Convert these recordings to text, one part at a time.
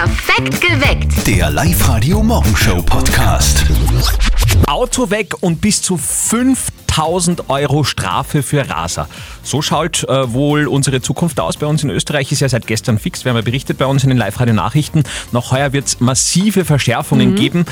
Perfekt geweckt. Der Live-Radio Morgenshow Podcast. Auto weg und bis zu 5000 Euro Strafe für Raser. So schaut äh, wohl unsere Zukunft aus. Bei uns in Österreich ist ja seit gestern fix, wir haben ja berichtet bei uns in den Live-Radio-Nachrichten. Noch heuer wird es massive Verschärfungen geben.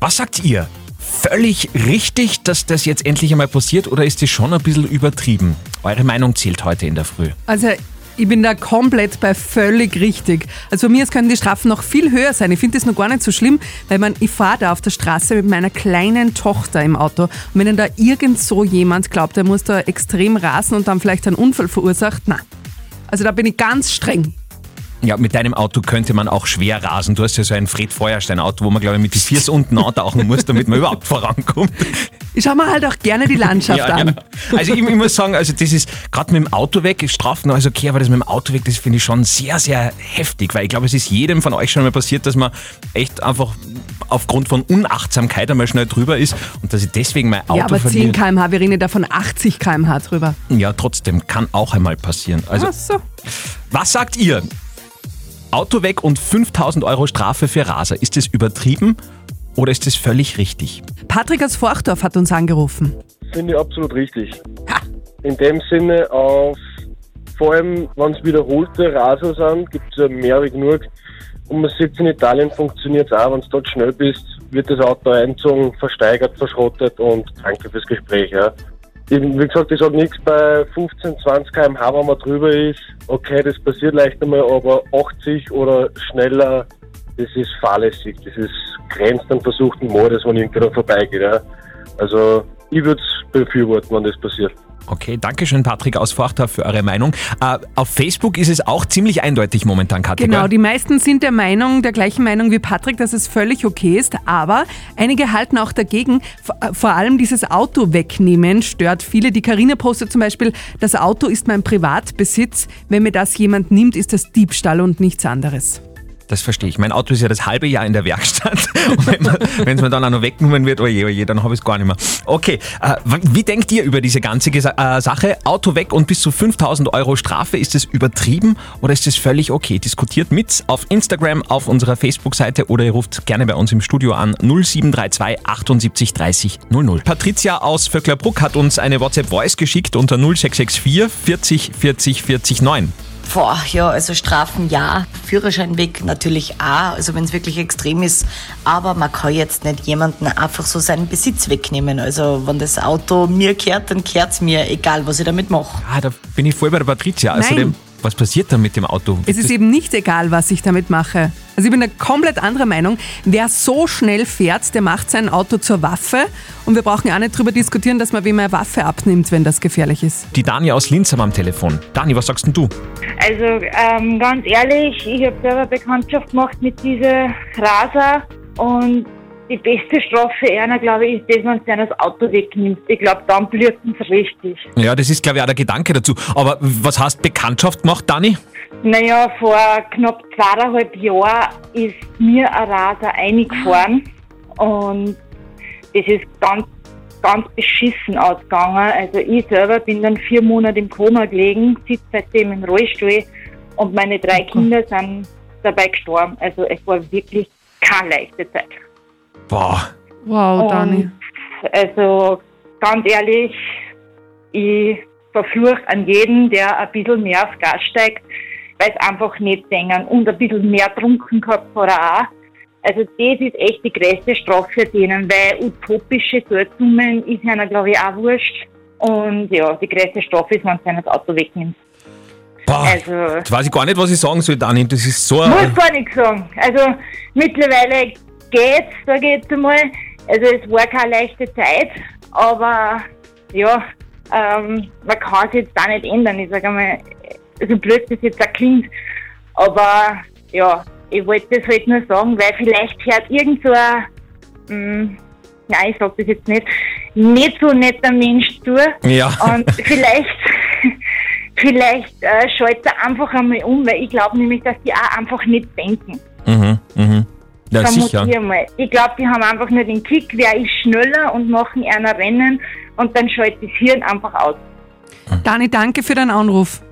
Was sagt ihr? Völlig richtig, dass das jetzt endlich einmal passiert oder ist das schon ein bisschen übertrieben? Eure Meinung zählt heute in der Früh. Also ich bin da komplett bei völlig richtig. Also bei mir können die Strafen noch viel höher sein. Ich finde das noch gar nicht so schlimm, weil man, ich fahre da auf der Straße mit meiner kleinen Tochter im Auto. Und wenn dann da irgend so jemand glaubt, der muss da extrem rasen und dann vielleicht einen Unfall verursacht, na. Also da bin ich ganz streng. Ja, mit deinem Auto könnte man auch schwer rasen. Du hast ja so ein Fred Feuerstein Auto, wo man glaube ich mit die Viers unten antauchen muss, damit man überhaupt vorankommt. Ich schaue mir halt auch gerne die Landschaft Ja, an. genau. Also ich, ich muss sagen, also das ist gerade mit dem Auto weg, Strafen alles okay, aber das mit dem Auto weg, das finde ich schon sehr, sehr heftig, weil ich glaube, es ist jedem von euch schon mal passiert, dass man echt einfach aufgrund von Unachtsamkeit einmal schnell drüber ist und dass ich deswegen mein Auto Ja, aber 10 verliere. km/h, wir reden da von 80 km/h drüber. Ja, trotzdem, kann auch einmal passieren. Also, Ach so. was sagt ihr? Auto weg und 5000 Euro Strafe für Raser. Ist das übertrieben oder ist das völlig richtig? Patrick aus Forchdorf hat uns angerufen. Finde ich absolut richtig. In dem Sinne auf, vor allem wenn es wiederholte Raser sind, gibt es ja mehr wie genug. Und man sieht in Italien funktioniert es auch, wenn du dort schnell bist, wird das Auto einzogen, versteigert, verschrottet und danke fürs Gespräch. Ja. Wie gesagt, ich sage nichts bei 15, 20 km/h, wenn man drüber ist. Okay, das passiert leicht einmal, aber 80 oder schneller, das ist fahrlässig. Das ist grenzt an versuchten Mordes, wenn irgendwer vorbeigeht. Ja. Also ich würde es befürworten, wenn das passiert. Okay, danke schön, Patrick aus Forchdorf, für eure Meinung. Äh, auf Facebook ist es auch ziemlich eindeutig momentan, Katja. Genau, die meisten sind der Meinung, der gleichen Meinung wie Patrick, dass es völlig okay ist, aber einige halten auch dagegen. Vor- äh, Vor allem dieses Auto wegnehmen stört viele. Die Karina postet zum Beispiel, das Auto ist mein Privatbesitz. Wenn mir das jemand nimmt, ist das Diebstahl und nichts anderes. Das verstehe ich. Mein Auto ist ja das halbe Jahr in der Werkstatt. Und wenn es mir dann auch noch weggenommen wird, oje, oje, dann habe ich es gar nicht mehr. Okay, äh, wie denkt ihr über diese ganze Gesa äh, Sache? Auto weg und bis zu 5000 Euro Strafe. Ist es übertrieben oder ist es völlig okay? Diskutiert mit auf Instagram, auf unserer Facebook-Seite oder ihr ruft gerne bei uns im Studio an 0732 78 30 00. Patricia aus Vöcklerbruck hat uns eine WhatsApp-Voice geschickt unter 0664 40 40 40 9. Boah, ja, also Strafen ja, Führerschein weg natürlich auch, also wenn es wirklich extrem ist. Aber man kann jetzt nicht jemanden einfach so seinen Besitz wegnehmen. Also wenn das Auto mir gehört, dann gehört es mir, egal was ich damit mache. Ah, da bin ich voll bei der Patricia. Außerdem, Nein. Was passiert dann mit dem Auto? Es ist eben nicht egal, was ich damit mache. Also ich bin eine komplett andere Meinung. Wer so schnell fährt, der macht sein Auto zur Waffe. Und wir brauchen ja auch nicht drüber diskutieren, dass man wem eine Waffe abnimmt, wenn das gefährlich ist. Die Dani aus Linz haben am Telefon. Dani, was sagst denn du? Also ähm, ganz ehrlich, ich habe selber Bekanntschaft gemacht mit diesen Raser und die beste Strafe einer, glaube ich, ist das, wenn du das Auto wegnimmst. Ich glaube, dann blühten es richtig. Ja, das ist, glaube ich, auch der Gedanke dazu. Aber was heißt Bekanntschaft gemacht, Dani? Naja, vor knapp zweieinhalb Jahren ist mir ein Raser eingefahren und das ist ganz, ganz beschissen ausgegangen. Also ich selber bin dann vier Monate im Koma gelegen, sitze seitdem im Rollstuhl und meine drei Kinder sind dabei gestorben. Also es war wirklich keine leichte Zeit. Boah. Wow, Dani. Und also ganz ehrlich, ich verfluche an jeden, der ein bisschen mehr auf Gas steigt, weil es einfach nicht denken und ein bisschen mehr trunken gehabt hat er auch. Also das ist echt die größte Strafe für denen, weil utopische Geldsummen ist einer glaube ich auch wurscht. Und ja, die größte Strafe ist, wenn du das Auto wegnimmst. Boah. Also- Jetzt weiß ich gar nicht, was ich sagen soll, Dani. Das ist so Muss gar nichts sagen. Also mittlerweile geht's, sage ich jetzt einmal. Also es war keine leichte Zeit, aber ja, ähm, man kann es jetzt auch nicht ändern. Ich sage einmal, so blöd das jetzt auch klingt. Aber ja, ich wollte das halt nur sagen, weil vielleicht hört irgend so ein, mh, nein, ich sag das jetzt nicht, nicht so netter Mensch zu. Ja. Und vielleicht, vielleicht äh, schaltet er einfach einmal um, weil ich glaube nämlich, dass die auch einfach nicht denken. Mhm, mhm. Ja, sicher. Mal. Ich glaube, die haben einfach nur den Kick, wer ist schneller und machen einer Rennen und dann schaltet das Hirn einfach aus. Dani, danke für deinen Anruf.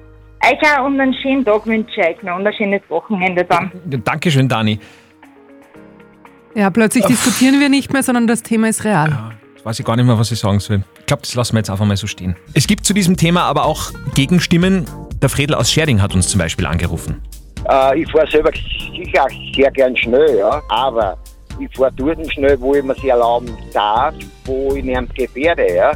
Euch auch und einen schönen Tag wünsche ich euch noch und ein schönes Wochenende dann. Dankeschön, Dani. Ja, plötzlich diskutieren wir nicht mehr, sondern das Thema ist real. Jetzt weiß ich gar nicht mehr, was ich sagen soll. Ich glaube, das lassen wir jetzt einfach mal so stehen. Es gibt zu diesem Thema aber auch Gegenstimmen. Der Fredel aus Scherding hat uns zum Beispiel angerufen. Äh, ich fahre selber sicher auch sehr gern schnell, ja. Aber ich fahre dort schnell, wo ich mir sie erlauben darf, wo ich niemand gefährde, ja.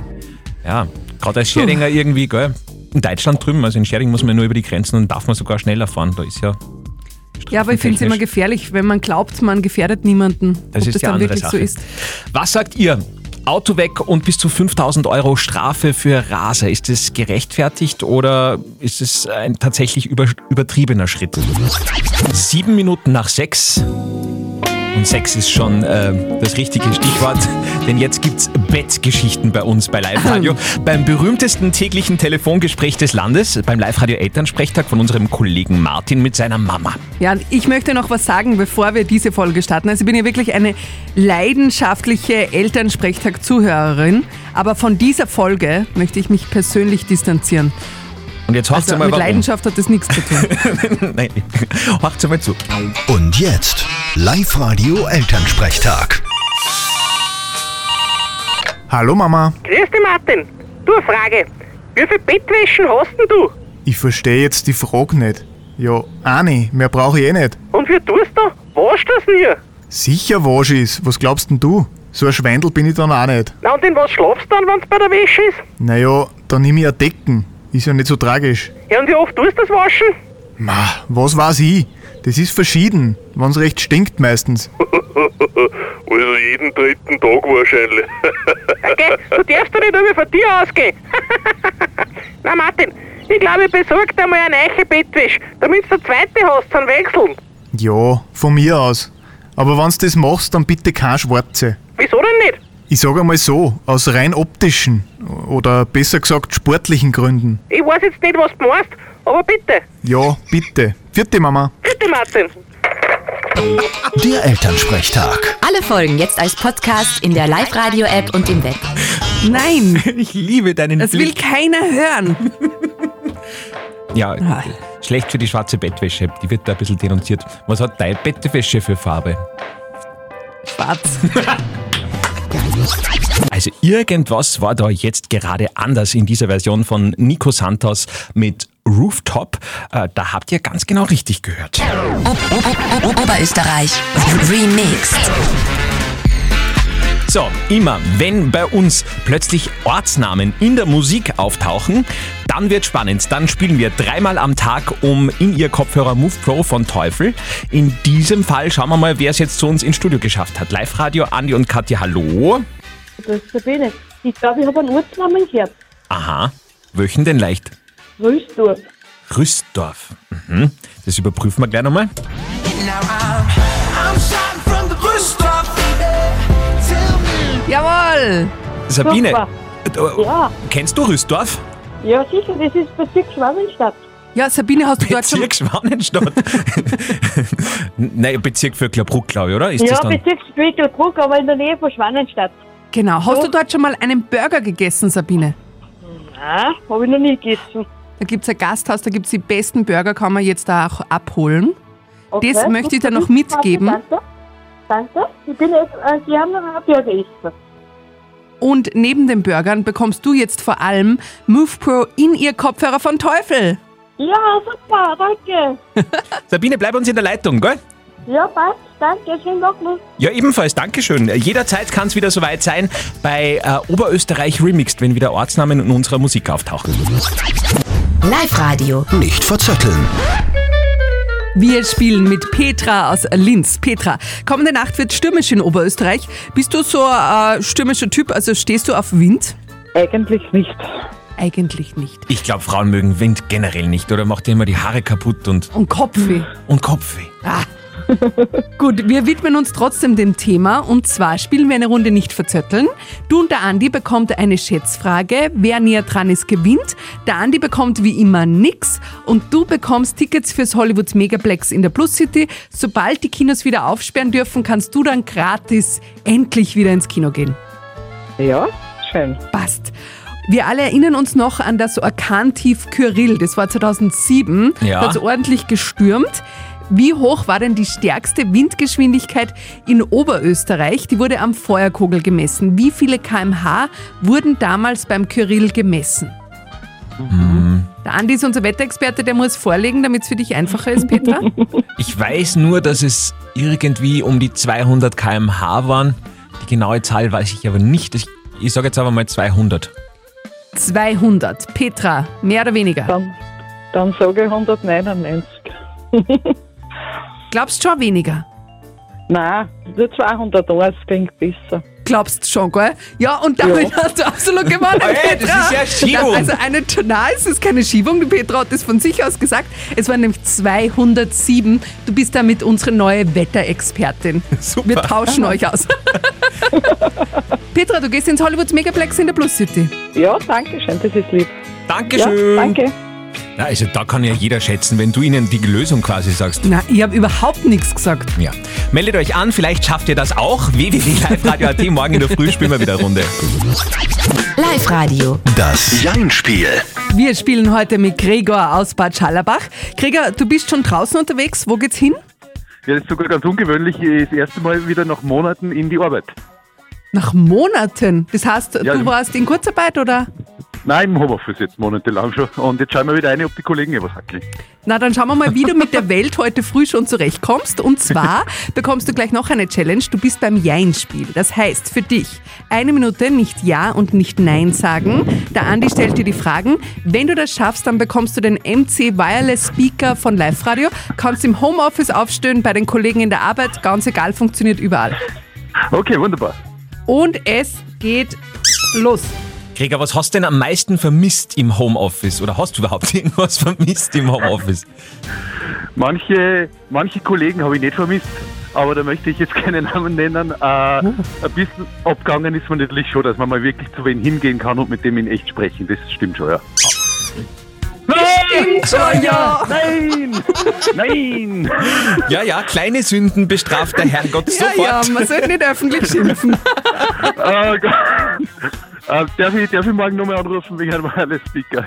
Ja, gerade als Scheringer irgendwie, gell? In Deutschland drüben, also in Scherding muss man nur über die Grenzen und darf man sogar schneller fahren. Da ist ja. Ja, aber ich finde es immer gefährlich, wenn man glaubt, man gefährdet niemanden. Das ob ist das die dann andere wirklich Sache. so ist. Was sagt ihr? Auto weg und bis zu 5000 Euro Strafe für Raser. Ist das gerechtfertigt oder ist es ein tatsächlich über, übertriebener Schritt? Sieben Minuten nach sechs. Und Sex ist schon äh, das richtige Stichwort, denn jetzt gibt's Bettgeschichten bei uns bei Live Radio. beim berühmtesten täglichen Telefongespräch des Landes, beim Live Radio Elternsprechtag von unserem Kollegen Martin mit seiner Mama. Ja, und ich möchte noch was sagen, bevor wir diese Folge starten. Also ich bin ja wirklich eine leidenschaftliche Elternsprechtag-Zuhörerin, aber von dieser Folge möchte ich mich persönlich distanzieren. Und jetzt hört Also mal mit warum. Leidenschaft hat das nichts zu tun. Nein, hört mal zu. Und jetzt Live-Radio Elternsprechtag. Hallo Mama, Grüß dich, Martin. Du, eine Frage. Wie viel Bettwäschen hast denn du? ich verstehe jetzt die Frage nicht. Ja, eine, mehr brauche ich eh nicht. Und wie tust du? Waschst du das nie? Sicher wasch ich's, was glaubst denn du? So ein Schweindel bin ich dann auch nicht. Na, und in was schlafst du dann, wenn es bei der Wäsche ist? Naja, dann nehme ich ein Decken. Ist ja nicht so tragisch. Ja, und wie oft tust du das waschen? Ma, was weiß ich? Das ist verschieden, wenn's recht stinkt meistens. Also jeden dritten Tag wahrscheinlich. Okay, du darfst doch nicht immer von dir ausgehen. Na, Martin, ich glaube, ich besorge dir mal eine neue Bettwäsche, damit du eine zweite hast zum Wechseln. Ja, von mir aus. Aber wenn's das machst, dann bitte kein Schwarze. Wieso denn nicht? Ich sag einmal so, aus rein optischen oder besser gesagt sportlichen Gründen. Ich weiß jetzt nicht, was du meinst, aber bitte. Ja, bitte. Vierte Mama. Bitte, Martin. Der Elternsprechtag. Alle Folgen jetzt als Podcast in der Live-Radio-App und im Web. Nein, Ich liebe deinen das will Blick. keiner hören. Ja, Ah. schlecht für die schwarze Bettwäsche. Die wird da ein bisschen denunziert. Was hat deine Bettwäsche für Farbe? Schwarz. Also irgendwas war da jetzt gerade anders in dieser Version von Nico Santos mit Rooftop. Äh, da habt ihr ganz genau richtig gehört. Oberösterreich. Remixed. So, immer wenn bei uns plötzlich Ortsnamen in der Musik auftauchen, dann wird spannend. Dann spielen wir dreimal am Tag um in ihr Kopfhörer Move Pro von Teufel. In diesem Fall schauen wir mal, wer es jetzt zu uns ins Studio geschafft hat. Live Radio, Andi und Katja, hallo. Das ist Sabine. Ich glaube, ich habe einen Ortsnamen gehört. Aha, welchen denn leicht? Rüsturf. Rüstdorf. Mhm. Das überprüfen wir gleich nochmal. Jawohl. Sabine, Super. äh, Ja, kennst du Rüstdorf? ja sicher, das ist Bezirk Schwabenstadt. Ja, Sabine, hast du dort schon... Bezirk Schwanenstadt. Nein, Bezirk Vöcklerbruck, glaube ich, oder? Ist Ja, das dann? Bezirk Spiegelbruck, aber in der Nähe von Schwanenstadt. Genau. Hast du dort schon mal einen Burger gegessen, Sabine? Nein, habe ich noch nie gegessen. Da gibt es ein Gasthaus, da gibt es die besten Burger, kann man jetzt da auch abholen. Okay, Das möchte ich dir noch mitgeben. Danke. Danke. Ich bin jetzt, äh, Sie haben einen Burger essen. Und neben den Burgern bekommst du jetzt vor allem Move Pro in ihr Kopfhörer von Teufel. Ja, super, danke. Sabine, bleib uns in der Leitung, gell? Ja, passt, danke, schönen Tag noch. Ja, ebenfalls, Dankeschön. Jederzeit kann es wieder soweit sein bei äh, Oberösterreich Remixed, wenn wieder Ortsnamen in unserer Musik auftauchen. Live-Radio. Nicht verzetteln. Wir spielen mit Petra aus Linz. Petra, kommende Nacht wird stürmisch in Oberösterreich. Bist du so ein äh, stürmischer Typ, also stehst du auf Wind? Eigentlich nicht. Eigentlich nicht. Ich glaube, Frauen mögen Wind generell nicht oder macht dir immer die Haare kaputt und, Und Kopfweh. und Kopfweh. Gut, wir widmen uns trotzdem dem Thema und zwar spielen wir eine Runde nicht verzötteln. Du und der Andi bekommt eine Schätzfrage. Wer näher dran ist, gewinnt. Der Andi bekommt wie immer nix und du bekommst Tickets fürs Hollywood Megaplex in der Plus City. Sobald die Kinos wieder aufsperren dürfen, kannst du dann gratis endlich wieder ins Kino gehen. Ja, schön. Passt. Wir alle erinnern uns noch an das Orkantief Kyrill. Das war 2007. Ja. Da hat ordentlich gestürmt. Wie hoch war denn die stärkste Windgeschwindigkeit in Oberösterreich? Die wurde am Feuerkogel gemessen. Wie viele kmh wurden damals beim Kyrill gemessen? Der Andi ist unser Wetterexperte, der muss vorlegen, damit es für dich einfacher ist, Petra. Ich weiß nur, dass es irgendwie um die 200 km/h waren. Die genaue Zahl weiß ich aber nicht. Ich, ich sage jetzt aber mal 200. 200. Petra, mehr oder weniger? Dann, dann sage ich 199. Glaubst schon weniger? Nein, die 201 klingt besser. Glaubst schon, gell? Ja, und damit Ja. hast du absolut gewonnen, Hey, das Petra. ist ja Schiebung. Also eine, nein, es ist keine Schiebung. Die Petra hat das von sich aus gesagt. Es waren nämlich 207. Du bist damit unsere neue Wetterexpertin. Super. Wir tauschen euch aus. Petra, du gehst ins Hollywoods Megaplex in der Plus City. Ja, danke schön, das ist lieb. Dankeschön. Ja, danke. Ja, also da kann ja jeder schätzen, wenn du ihnen die Lösung quasi sagst. Na, ich habe überhaupt nichts gesagt. Ja. Meldet euch an, vielleicht schafft ihr das auch. www.liveradio.at, morgen in der Früh spielen wir wieder eine Runde. Live-Radio. Das Jein-Spiel. Wir spielen heute mit Gregor aus Bad Schallerbach. Gregor, du bist schon draußen unterwegs. Wo geht's hin? Ja, das ist sogar ganz ungewöhnlich. Das erste Mal wieder nach Monaten in die Arbeit. Nach Monaten. Das heißt, Ja, du warst in Kurzarbeit oder? Nein, im Homeoffice jetzt monatelang schon. Und jetzt schauen wir wieder rein, ob die Kollegen etwas hackeln. Na, dann schauen wir mal, wie du mit der Welt heute früh schon zurechtkommst. Und zwar bekommst du gleich noch eine Challenge. Du bist beim Jein-Spiel. Das heißt für dich, eine Minute nicht Ja und nicht Nein sagen. Der Andi stellt dir die Fragen. Wenn du das schaffst, dann bekommst du den MC Wireless Speaker von Live Radio. Kannst im Homeoffice aufstehen, bei den Kollegen in der Arbeit. Ganz egal, funktioniert überall. Okay, wunderbar. Und es geht los. Gregor, was hast du denn am meisten vermisst im Homeoffice? Oder hast du überhaupt irgendwas vermisst im Homeoffice? Manche, manche Kollegen habe ich nicht vermisst, aber da möchte ich jetzt keine Namen nennen. Äh, ein bisschen abgegangen ist man natürlich schon, dass man mal wirklich zu wen hingehen kann und mit dem in echt sprechen. Das stimmt schon, ja. Stimmt schon, ja. Nein! Nein! Ja, ja, kleine Sünden bestraft der Herrgott Ja, sofort. ja, man sollte nicht öffentlich schimpfen. Äh, Gott. Äh, darf, ich, darf ich morgen nochmal anrufen wegen einem Wireless Speaker?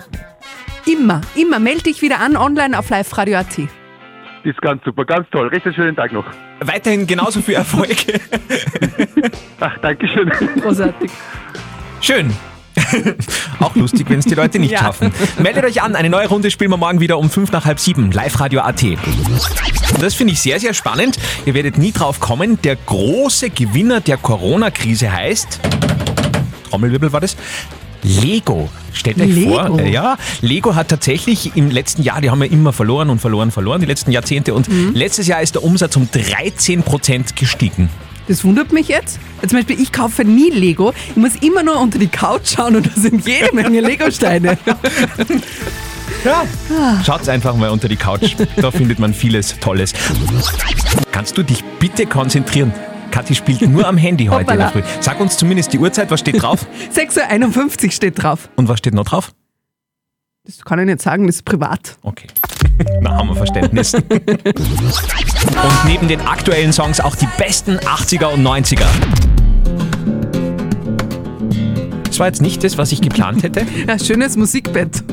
Immer, immer. Melde dich wieder an online auf liveradio.at. Das ist ganz super, ganz toll. Recht einen schönen Tag noch. Weiterhin genauso viel Erfolg. Ach, Dankeschön. Großartig. Schön. Auch lustig, wenn es die Leute nicht Ja. schaffen. Meldet euch an, eine neue Runde spielen wir morgen wieder um fünf nach halb sieben. Live-Radio.at. Und Das finde ich sehr, sehr spannend. Ihr werdet nie drauf kommen. Der große Gewinner der Corona-Krise heißt. Trommelwirbel war das? Lego. Stellt euch Lego? vor, äh, ja, Lego hat tatsächlich im letzten Jahr, die haben ja immer verloren und verloren, verloren, die letzten Jahrzehnte. Und Mhm. letztes Jahr ist der Umsatz um 13% gestiegen. Das wundert mich jetzt. Zum Beispiel, ich kaufe nie Lego. Ich muss immer nur unter die Couch schauen und da sind jede Menge Lego-Steine. Ja. Schaut's einfach mal unter die Couch. Da findet man vieles Tolles. Kannst du dich bitte konzentrieren? Kathi spielt nur am Handy heute in der Früh. Sag uns zumindest die Uhrzeit, was steht drauf? 6.51 Uhr steht drauf. Und was steht noch drauf? Das kann ich nicht sagen, das ist privat. Okay. Na, haben wir Verständnis. Und neben den aktuellen Songs auch die besten 80er und 90er. Das war jetzt nicht das, was ich geplant hätte, Ja, schönes Musikbett.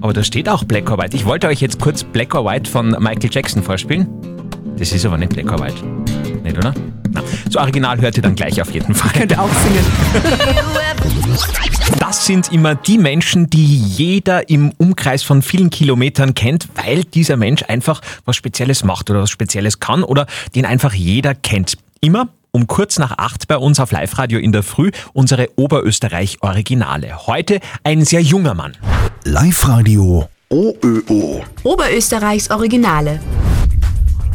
aber da steht auch Black or White. Ich wollte euch jetzt kurz Black or White von Michael Jackson vorspielen. Das ist aber nicht Black or White. Nicht, oder? Na, das Original hört ihr dann gleich auf jeden Fall. Könnte auch singen. Das sind immer die Menschen, die jeder im Umkreis von vielen Kilometern kennt, weil dieser Mensch einfach was Spezielles macht oder was Spezielles kann oder den einfach jeder kennt. Immer um kurz nach acht bei uns auf Live-Radio in der Früh unsere Oberösterreich-Originale. Heute ein sehr junger Mann. Live-Radio OÖO. Oberösterreichs Originale.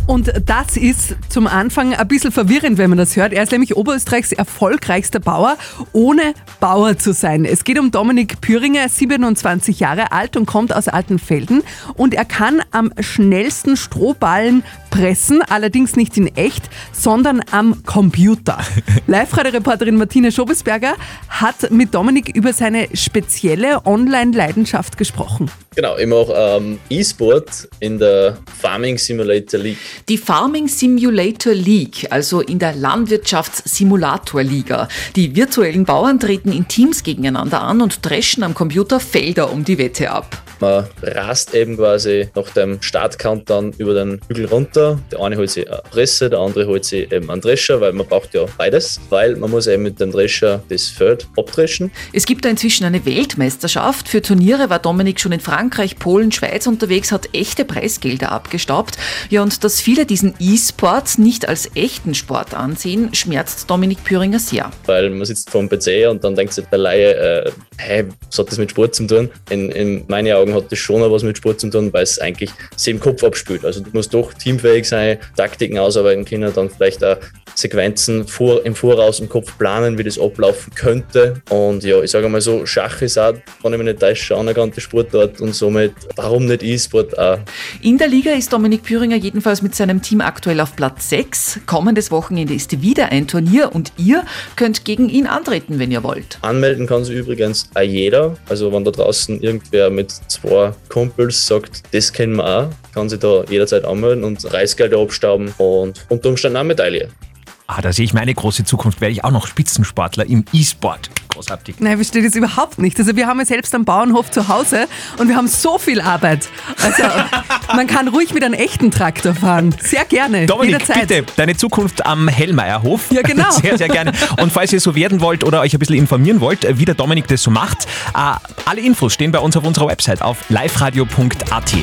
Und das ist zum Anfang ein bisschen verwirrend, wenn man das hört. Er ist nämlich Oberösterreichs erfolgreichster Bauer, ohne Bauer zu sein. Es geht um Dominik Püringer, 27 Jahre alt und kommt aus Altenfelden. Und er kann am schnellsten Strohballen erpressen, allerdings nicht in echt, sondern am Computer. Live-Radio-Reporterin Martina Schobesberger hat mit Dominik über seine spezielle Online-Leidenschaft gesprochen. Genau, ich mache ähm, E-Sport in der Farming Simulator League. Die Farming Simulator League, also in der Landwirtschafts-Simulator-Liga. Die virtuellen Bauern treten in Teams gegeneinander an und dreschen am Computer Felder um die Wette ab. Man rast eben quasi nach dem Start-Countdown über den Hügel runter. Der eine holt sich eine Presse, der andere holt sich eben einen Drescher, weil man braucht ja beides, weil man muss eben mit dem Drescher das Feld abdreschen. Es gibt da inzwischen eine Weltmeisterschaft. Für Turniere war Dominik schon in Frankreich, Polen, Schweiz unterwegs, hat echte Preisgelder abgestaubt. Ja, und dass viele diesen E-Sport nicht als echten Sport ansehen, schmerzt Dominik Püringer sehr. Weil man sitzt vor dem PC und dann denkt sich der Laie, äh, hey, was hat das mit Sport zu tun? In, in meinen Augen hat das schon was mit Sport zu tun, weil es eigentlich sich im Kopf abspielt. Also du musst doch teamfähig sein, Taktiken ausarbeiten können, dann vielleicht auch Sequenzen vor, im Voraus im Kopf planen, wie das ablaufen könnte. Und ja, ich sage mal so, Schach ist auch, wenn ich mich nicht täusche, eine anerkannte Sportart und somit, warum nicht E-Sport auch? In der Liga ist Dominik Püringer jedenfalls mit seinem Team aktuell auf Platz 6. Kommendes Wochenende ist wieder ein Turnier und ihr könnt gegen ihn antreten, wenn ihr wollt. Anmelden kann sich übrigens auch jeder. Also wenn da draußen irgendwer mit zwei Kumpels sagt, das kennen wir auch, kann sich da jederzeit anmelden und Reisgelder abstauben und unter Umständen auch Medaille. Ah, da sehe ich meine große Zukunft. Werde ich auch noch Spitzensportler im E-Sport. Großartig. Nein, ich verstehe das überhaupt nicht. Also wir haben ja selbst am Bauernhof zu Hause und wir haben so viel Arbeit. Also man kann ruhig mit einem echten Traktor fahren. Sehr gerne. Dominik, jederzeit. bitte, deine Zukunft am Hellmeierhof. Ja, genau. Sehr, sehr gerne. Und falls ihr so werden wollt oder euch ein bisschen informieren wollt, wie der Dominik das so macht, äh, alle Infos stehen bei uns auf unserer Website auf liveradio.at.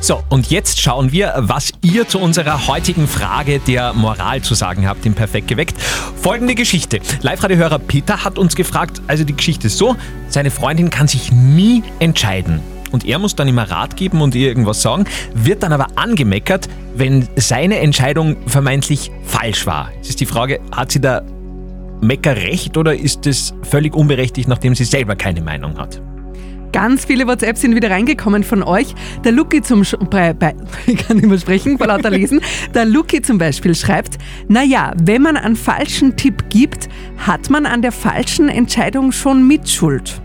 So, und jetzt schauen wir, was ihr zu unserer heutigen Frage der Moral zu sagen habt im Perfekt geweckt. Folgende Geschichte. Live-Radio-Hörer Peter hat uns gefragt, also die Geschichte ist so, seine Freundin kann sich nie entscheiden. Und er muss dann immer Rat geben und ihr irgendwas sagen, wird dann aber angemeckert, wenn seine Entscheidung vermeintlich falsch war. Jetzt ist die Frage, hat sie da Meckerrecht oder ist es völlig unberechtigt, nachdem sie selber keine Meinung hat? Ganz viele WhatsApps sind wieder reingekommen von euch. Der Luki zum Sch bei, bei, ich kann nicht mehr sprechen, vor lauter Lesen. Der Luki zum Beispiel schreibt, naja, wenn man einen falschen Tipp gibt, hat man an der falschen Entscheidung schon Mitschuld.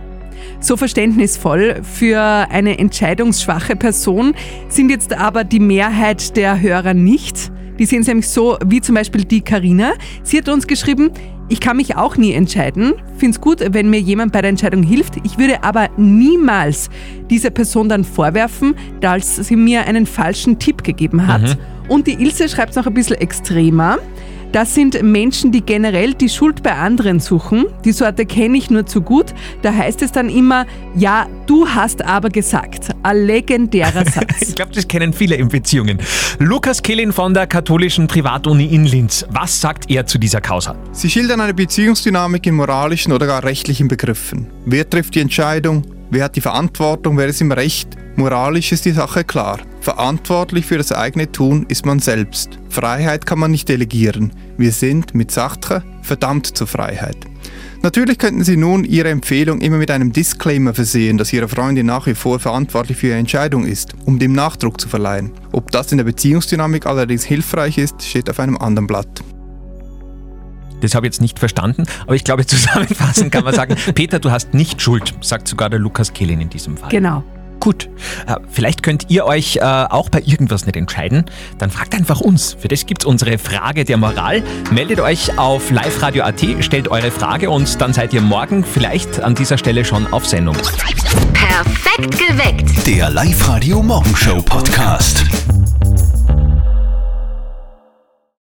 So verständnisvoll für eine entscheidungsschwache Person sind jetzt aber die Mehrheit der Hörer nicht. Die sehen es nämlich so, wie zum Beispiel die Karina. Sie hat uns geschrieben, ich kann mich auch nie entscheiden. Finde es gut, wenn mir jemand bei der Entscheidung hilft. Ich würde aber niemals dieser Person dann vorwerfen, dass sie mir einen falschen Tipp gegeben hat. Mhm. Und die Ilse schreibt es noch ein bisschen extremer. Das sind Menschen, die generell die Schuld bei anderen suchen. Die Sorte kenne ich nur zu gut. Da heißt es dann immer, ja, du hast aber gesagt. Ein legendärer Satz. Ich glaube, das kennen viele in Beziehungen. Lukas Kehlin von der katholischen Privatuni in Linz. Was sagt er zu dieser Causa? Sie schildern eine Beziehungsdynamik in moralischen oder gar rechtlichen Begriffen. Wer trifft die Entscheidung? Wer hat die Verantwortung? Wer ist im Recht? Moralisch ist die Sache klar. Verantwortlich für das eigene Tun ist man selbst. Freiheit kann man nicht delegieren. Wir sind mit Sache verdammt zur Freiheit. Natürlich könnten Sie nun Ihre Empfehlung immer mit einem Disclaimer versehen, dass Ihre Freundin nach wie vor verantwortlich für Ihre Entscheidung ist, um dem Nachdruck zu verleihen. Ob das in der Beziehungsdynamik allerdings hilfreich ist, steht auf einem anderen Blatt. Das habe ich jetzt nicht verstanden, aber ich glaube, zusammenfassend kann man sagen, Peter, du hast nicht Schuld, sagt sogar der Lukas Kehlin in diesem Fall. Genau. Gut, äh, vielleicht könnt ihr euch äh, auch bei irgendwas nicht entscheiden. Dann fragt einfach uns. Für das gibt es unsere Frage der Moral. Meldet euch auf liveradio.at, stellt eure Frage und dann seid ihr morgen vielleicht an dieser Stelle schon auf Sendung. Perfekt geweckt. Der Live-Radio Morgenshow Podcast.